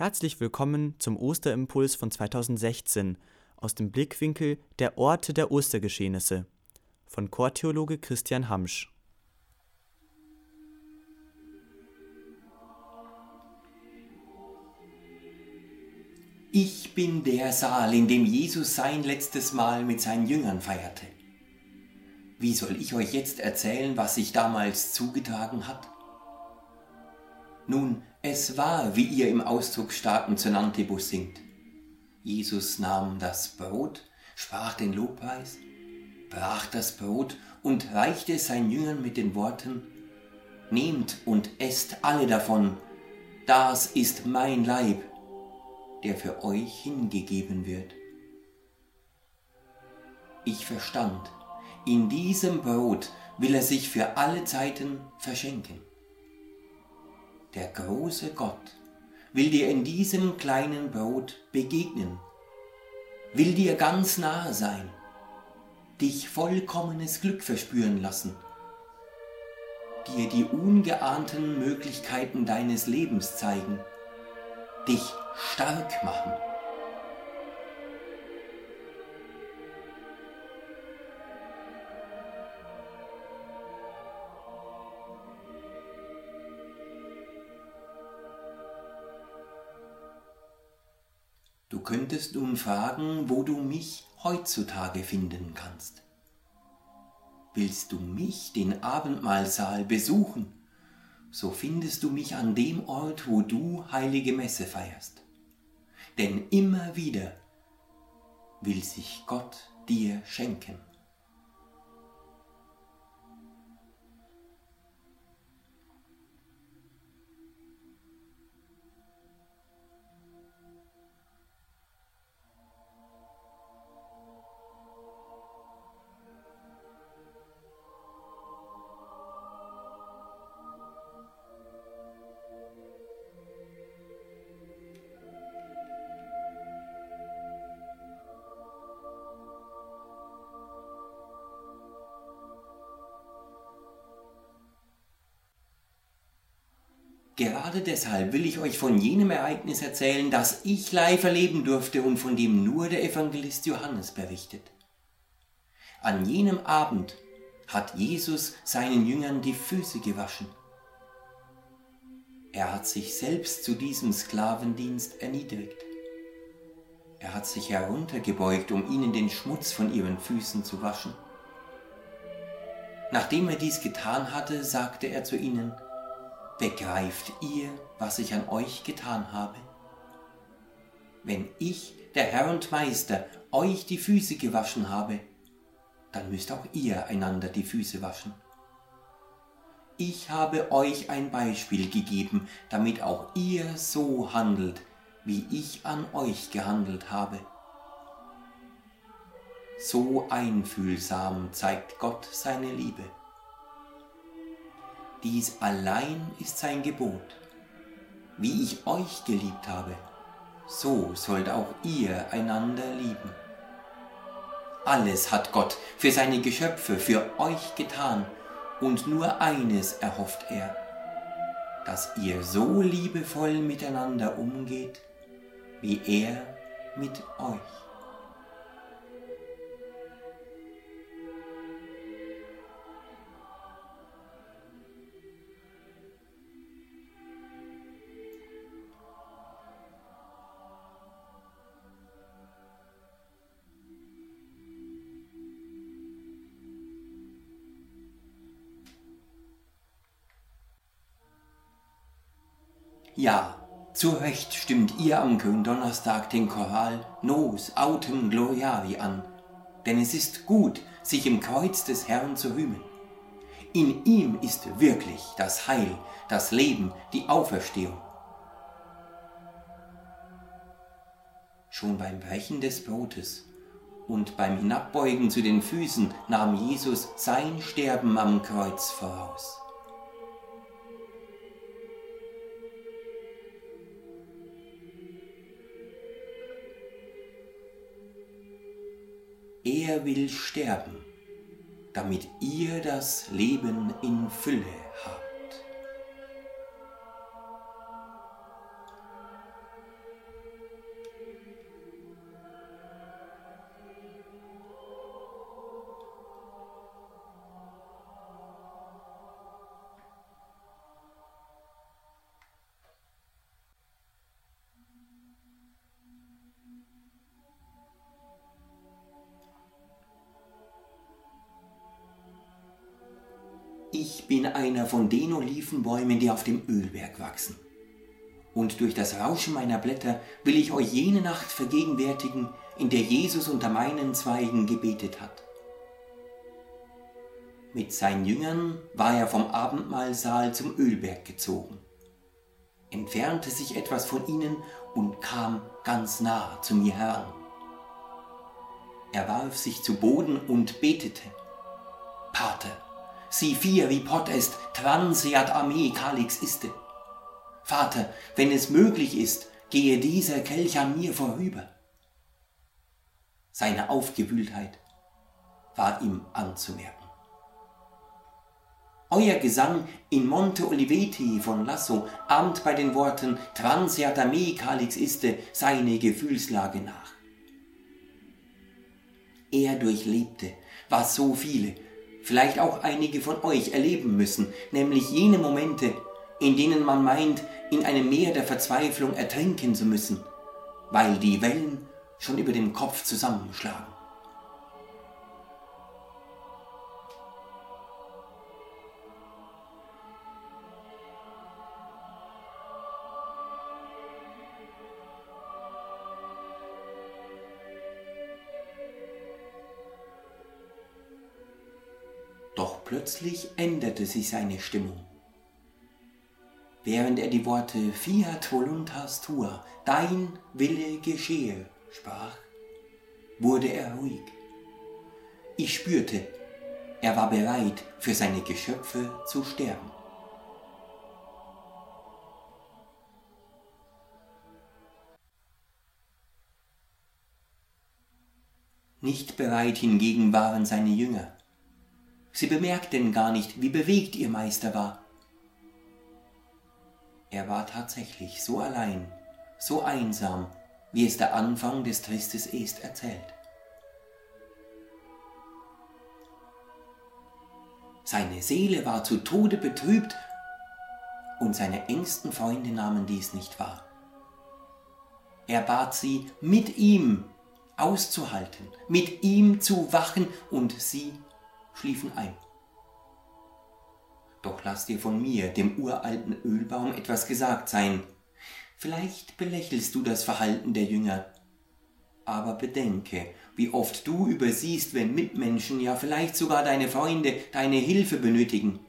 Herzlich willkommen zum Osterimpuls von 2016 aus dem Blickwinkel der Orte der Ostergeschehnisse von Chortheologe Christian Hamsch. Ich bin der Saal, in dem Jesus sein letztes Mal mit seinen Jüngern feierte. Wie soll ich euch jetzt erzählen, was sich damals zugetragen hat? Nun, es war, wie ihr im Auszug starken Zonantibus singt. Jesus nahm das Brot, sprach den Lobpreis, brach das Brot und reichte seinen Jüngern mit den Worten, Nehmt und esst alle davon, das ist mein Leib, der für euch hingegeben wird. Ich verstand, in diesem Brot will er sich für alle Zeiten verschenken. Der große Gott will dir in diesem kleinen Brot begegnen, will dir ganz nahe sein, dich vollkommenes Glück verspüren lassen, dir die ungeahnten Möglichkeiten deines Lebens zeigen, dich stark machen. Könntest nun fragen, wo du mich heutzutage finden kannst. Willst du mich, den Abendmahlsaal, besuchen, so findest du mich an dem Ort, wo du heilige Messe feierst. Denn immer wieder will sich Gott dir schenken. Gerade deshalb will ich euch von jenem Ereignis erzählen, das ich live erleben durfte und von dem nur der Evangelist Johannes berichtet. An jenem Abend hat Jesus seinen Jüngern die Füße gewaschen. Er hat sich selbst zu diesem Sklavendienst erniedrigt. Er hat sich heruntergebeugt, um ihnen den Schmutz von ihren Füßen zu waschen. Nachdem er dies getan hatte, sagte er zu ihnen, Begreift ihr, was ich an euch getan habe? Wenn ich, der Herr und Meister, euch die Füße gewaschen habe, dann müsst auch ihr einander die Füße waschen. Ich habe euch ein Beispiel gegeben, damit auch ihr so handelt, wie ich an euch gehandelt habe. So einfühlsam zeigt Gott seine Liebe. Dies allein ist sein Gebot. Wie ich euch geliebt habe, so sollt auch ihr einander lieben. Alles hat Gott für seine Geschöpfe, für euch getan, und nur eines erhofft er, dass ihr so liebevoll miteinander umgeht, wie er mit euch. Ja, zu Recht stimmt ihr am Gründonnerstag den Choral Nos Autem Gloriavi an, denn es ist gut, sich im Kreuz des Herrn zu rühmen. In ihm ist wirklich das Heil, das Leben, die Auferstehung. Schon beim Brechen des Brotes und beim Hinabbeugen zu den Füßen nahm Jesus sein Sterben am Kreuz voraus. Er will sterben, damit ihr das Leben in Fülle habt. Ich bin einer von den Olivenbäumen, die auf dem Ölberg wachsen. Und durch das Rauschen meiner Blätter will ich euch jene Nacht vergegenwärtigen, in der Jesus unter meinen Zweigen gebetet hat. Mit seinen Jüngern war er vom Abendmahlsaal zum Ölberg gezogen, entfernte sich etwas von ihnen und kam ganz nah zu mir heran. Er warf sich zu Boden und betete. Pater, si fieri potest transeat a me calix iste. Vater, wenn es möglich ist, gehe dieser Kelch an mir vorüber. Seine Aufgewühltheit war ihm anzumerken. Euer Gesang in Monte Oliveti von Lasso ahmt bei den Worten Transeat a calix iste seine Gefühlslage nach. Er durchlebte, was so viele, vielleicht auch einige von euch erleben müssen, nämlich jene Momente, in denen man meint, in einem Meer der Verzweiflung ertrinken zu müssen, weil die Wellen schon über dem Kopf zusammenschlagen. Doch plötzlich änderte sich seine Stimmung. Während er die Worte Fiat voluntas tua, dein Wille geschehe, sprach, wurde er ruhig. Ich spürte, er war bereit, für seine Geschöpfe zu sterben. Nicht bereit hingegen waren seine Jünger. Sie bemerkten gar nicht, wie bewegt ihr Meister war. Er war tatsächlich so allein, so einsam, wie es der Anfang des Tristes ist erzählt. Seine Seele war zu Tode betrübt und seine engsten Freunde nahmen dies nicht wahr. Er bat sie, mit ihm auszuhalten, mit ihm zu wachen und sie schliefen ein. Doch lass dir von mir, dem uralten Ölbaum, etwas gesagt sein. Vielleicht belächelst du das Verhalten der Jünger, aber bedenke, wie oft du übersiehst, wenn Mitmenschen, ja vielleicht sogar deine Freunde, deine Hilfe benötigen.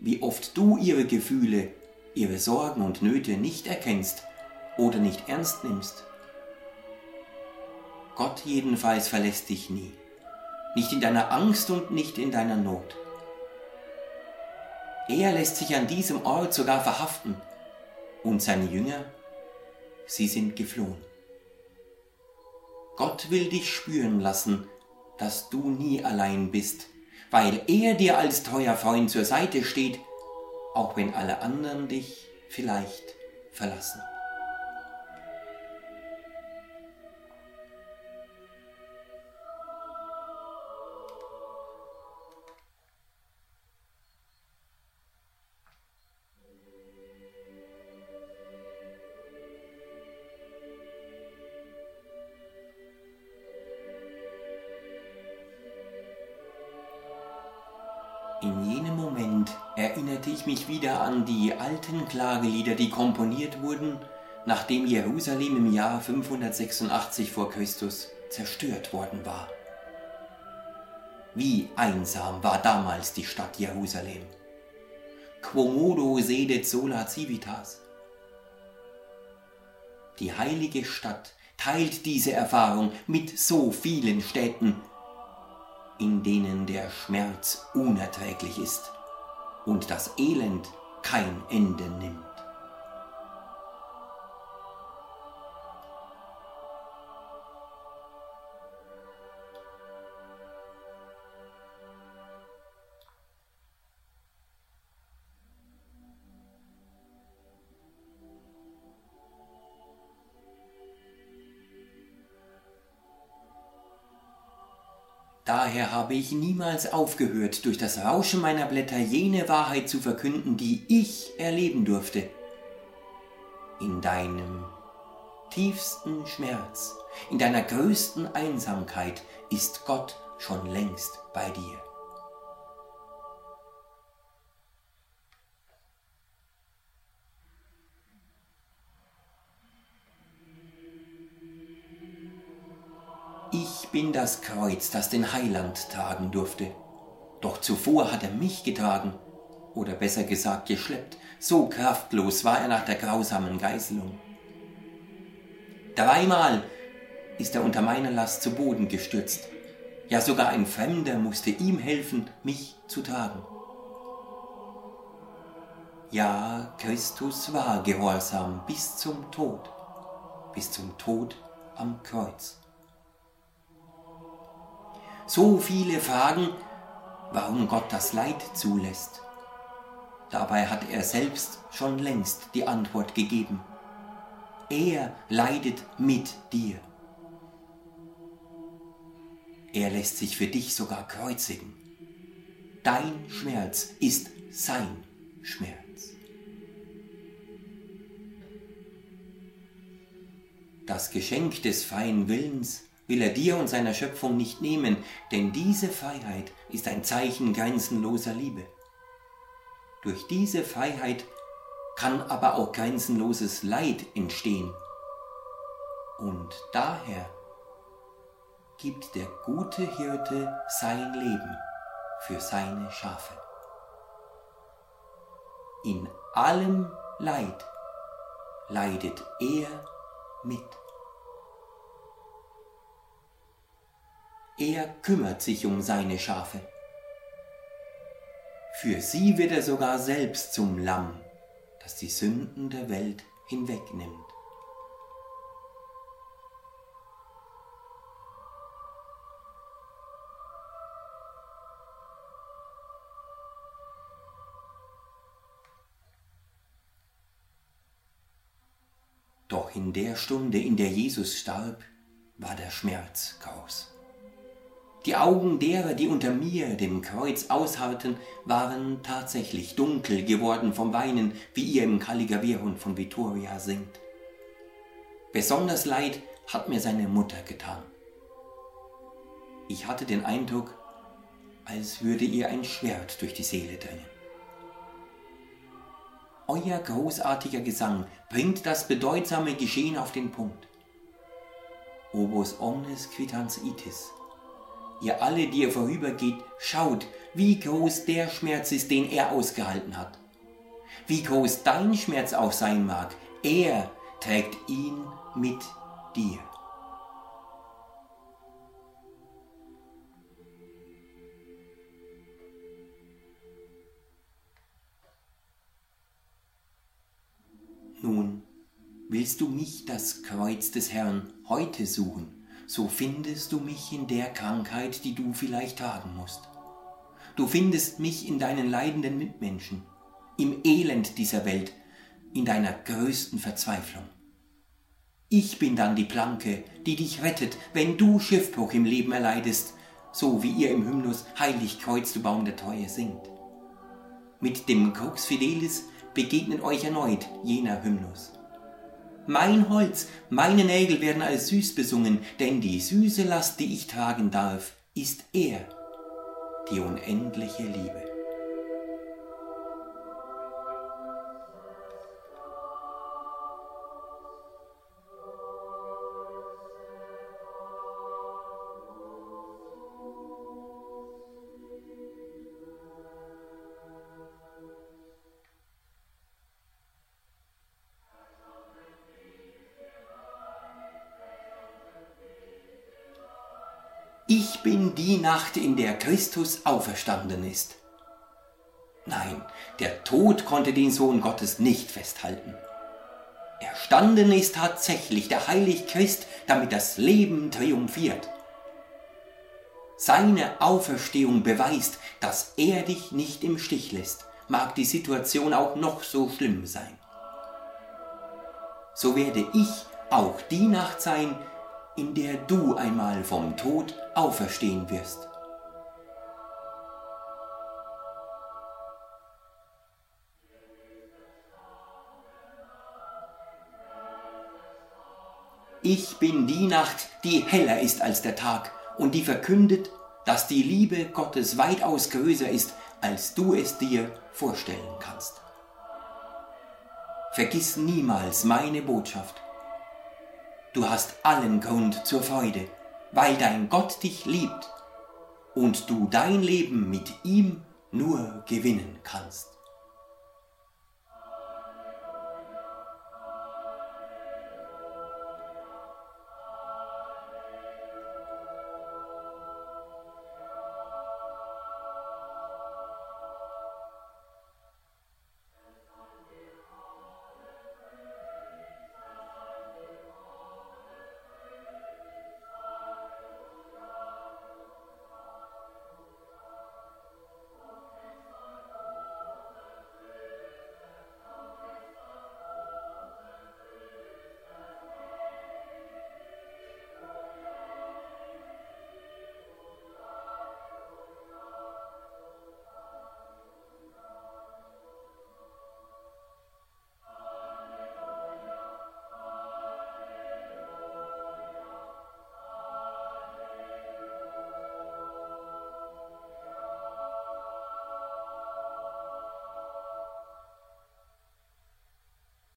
Wie oft du ihre Gefühle, ihre Sorgen und Nöte nicht erkennst oder nicht ernst nimmst. Gott jedenfalls verlässt dich nie nicht in deiner Angst und nicht in deiner Not. Er lässt sich an diesem Ort sogar verhaften und seine Jünger, sie sind geflohen. Gott will dich spüren lassen, dass du nie allein bist, weil er dir als treuer Freund zur Seite steht, auch wenn alle anderen dich vielleicht verlassen. Erinnerte ich mich wieder an die alten Klagelieder, die komponiert wurden, nachdem Jerusalem im Jahr 586 vor Christus zerstört worden war. Wie einsam war damals die Stadt Jerusalem. Quomodo sedet sola civitas. Die heilige Stadt teilt diese Erfahrung mit so vielen Städten, in denen der Schmerz unerträglich ist und das Elend kein Ende nimmt. Daher habe ich niemals aufgehört, durch das Rauschen meiner Blätter jene Wahrheit zu verkünden, die ich erleben durfte. In deinem tiefsten Schmerz, in deiner größten Einsamkeit ist Gott schon längst bei dir. Ich bin das Kreuz, das den Heiland tragen durfte. Doch zuvor hat er mich getragen, oder besser gesagt geschleppt. So kraftlos war er nach der grausamen Geißelung. Dreimal ist er unter meiner Last zu Boden gestürzt. Ja, sogar ein Fremder musste ihm helfen, mich zu tragen. Ja, Christus war gehorsam bis zum Tod, bis zum Tod am Kreuz. So viele Fragen, warum Gott das Leid zulässt. Dabei hat er selbst schon längst die Antwort gegeben. Er leidet mit dir. Er lässt sich für dich sogar kreuzigen. Dein Schmerz ist sein Schmerz. Das Geschenk des freien Willens will er dir und seiner Schöpfung nicht nehmen, denn diese Freiheit ist ein Zeichen grenzenloser Liebe. Durch diese Freiheit kann aber auch grenzenloses Leid entstehen. Und daher gibt der gute Hirte sein Leben für seine Schafe. In allem Leid leidet er mit. Er kümmert sich um seine Schafe. Für sie wird er sogar selbst zum Lamm, das die Sünden der Welt hinwegnimmt. Doch in der Stunde, in der Jesus starb, war der Schmerz groß. Die Augen derer, die unter mir, dem Kreuz, ausharrten, waren tatsächlich dunkel geworden vom Weinen, wie ihr im Caligavierhund von Vittoria singt. Besonders leid hat mir seine Mutter getan. Ich hatte den Eindruck, als würde ihr ein Schwert durch die Seele dringen. Euer großartiger Gesang bringt das bedeutsame Geschehen auf den Punkt. Obus omnes quittans itis Ihr alle, die ihr vorübergeht, schaut, wie groß der Schmerz ist, den er ausgehalten hat. Wie groß dein Schmerz auch sein mag, er trägt ihn mit dir. Nun, willst du mich, das Kreuz des Herrn, heute suchen? So findest du mich in der Krankheit, die du vielleicht tragen musst. Du findest mich in deinen leidenden Mitmenschen, im Elend dieser Welt, in deiner größten Verzweiflung. Ich bin dann die Planke, die dich rettet, wenn du Schiffbruch im Leben erleidest, so wie ihr im Hymnus Heilig Kreuz, du Baum der Treue singt. Mit dem Crux Fidelis begegnet euch erneut jener Hymnus. Mein Holz, meine Nägel werden als süß besungen, denn die süße Last, die ich tragen darf, ist er, die unendliche Liebe. Ich bin die Nacht, in der Christus auferstanden ist. Nein, der Tod konnte den Sohn Gottes nicht festhalten. Erstanden ist tatsächlich der Heilig Christ, damit das Leben triumphiert. Seine Auferstehung beweist, dass er dich nicht im Stich lässt, mag die Situation auch noch so schlimm sein. So werde ich auch die Nacht sein, in der du einmal vom Tod auferstehen wirst. Ich bin die Nacht, die heller ist als der Tag und die verkündet, dass die Liebe Gottes weitaus größer ist, als du es dir vorstellen kannst. Vergiss niemals meine Botschaft. Du hast allen Grund zur Freude, weil dein Gott dich liebt und du dein Leben mit ihm nur gewinnen kannst.